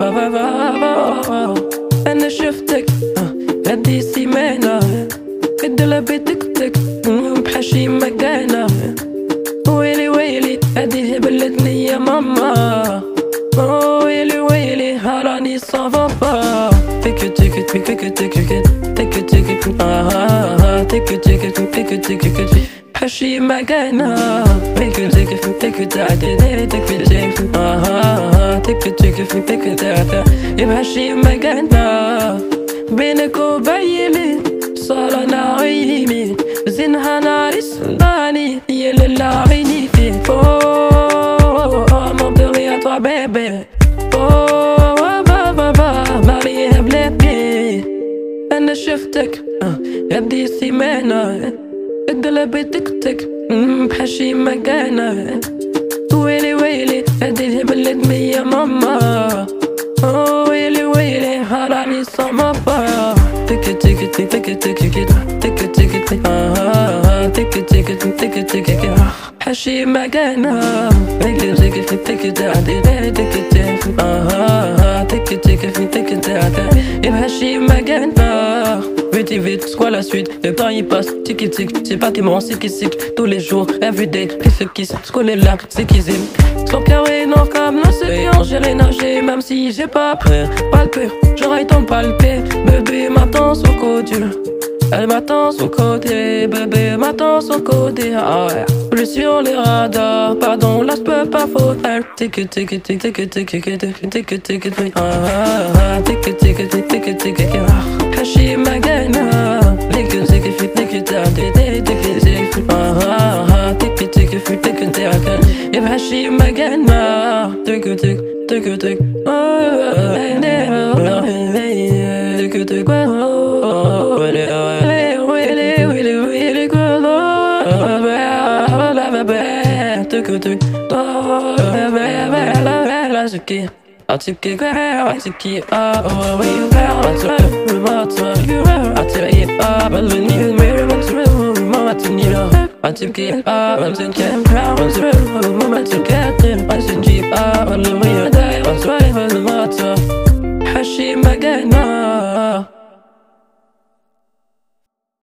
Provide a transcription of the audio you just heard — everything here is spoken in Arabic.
بابا بابا أنا شفتك هدي سيمانة الدلا بتكتك بحشي مكانة. ويلي ويلي هدي هبلتني يا ماما. ويلي ويلي هراني صفافا تك تك تك تك تك تك تك تك آه تك تك تك تك تك حشي مكانها ممكن تكفي ممكن تعتدي تكفي تكفي أها تكفي تكفي تكفي تعتدي ما كان بينك وبيني صار أنا عيني زينها ناري السلطاني يا لله عيني فيك منطقي يا طبيبي بيبي شفتك هذه السيمانه قلبي تكتك بحشي مكانة ويلي ويلي هدي بلد يا ماما ويلي ويلي هراني صمفا تك تك تك تك تك تك تك تك آه تك تك تك تك تك حشي مكانها تك تك تك تك تك تك تك آه تك تك تك تك يبحشي مكانها Et vite, c'est quoi la suite? Le temps il passe, tic et tic C'est pas qui ment, c'est qui cycle Tous les jours, everyday Puis ceux qui se connaît là, c'est qui aiment. Son carré non comme l'océan J'irai nager même si j'ai pas peur Palper, j'aurais ton palpé Bébé m'attend sur côté. Elle m'attend sur côté, bébé m'attend sur côté, ah ouais. Plus sur les radars, pardon, là je peux pas faute take it, take it, take it, take it, take it, take it, take it, ah, take it, take it, take it, take it, ah, حشي ما قالنا ليك تك في تك تعدي تك تك ah, take it, take it, take it, take it, يبقى حشي ما قالنا تك تك تك تك ah, تك تك Took a took, oh, baby. arziki Atipki gwer atipki a Owe gwer atipki Rıma atma gwer atipki a Balvin yıl meri batırı Rıma atın yıra Atipki a Ramzın kem kral Ramzın Rıma atipki